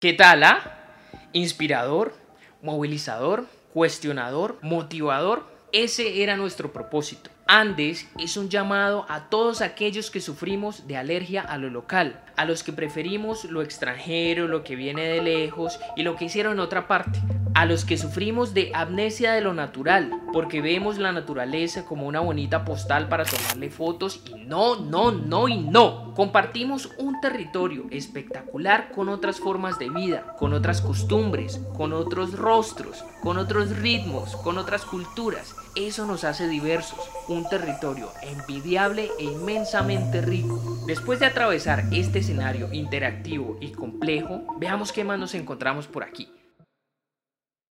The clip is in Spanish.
¿Qué tal? Ah? Inspirador, movilizador, cuestionador, motivador. Ese era nuestro propósito. Andes es un llamado a todos aquellos que sufrimos de alergia a lo local, a los que preferimos lo extranjero, lo que viene de lejos y lo que hicieron en otra parte, a los que sufrimos de amnesia de lo natural, porque vemos la naturaleza como una bonita postal para tomarle fotos y no, no, no y no. Compartimos un territorio espectacular con otras formas de vida, con otras costumbres, con otros rostros, con otros ritmos, con otras culturas. Eso nos hace diversos, un territorio envidiable e inmensamente rico. Después de atravesar este escenario interactivo y complejo, veamos qué más nos encontramos por aquí.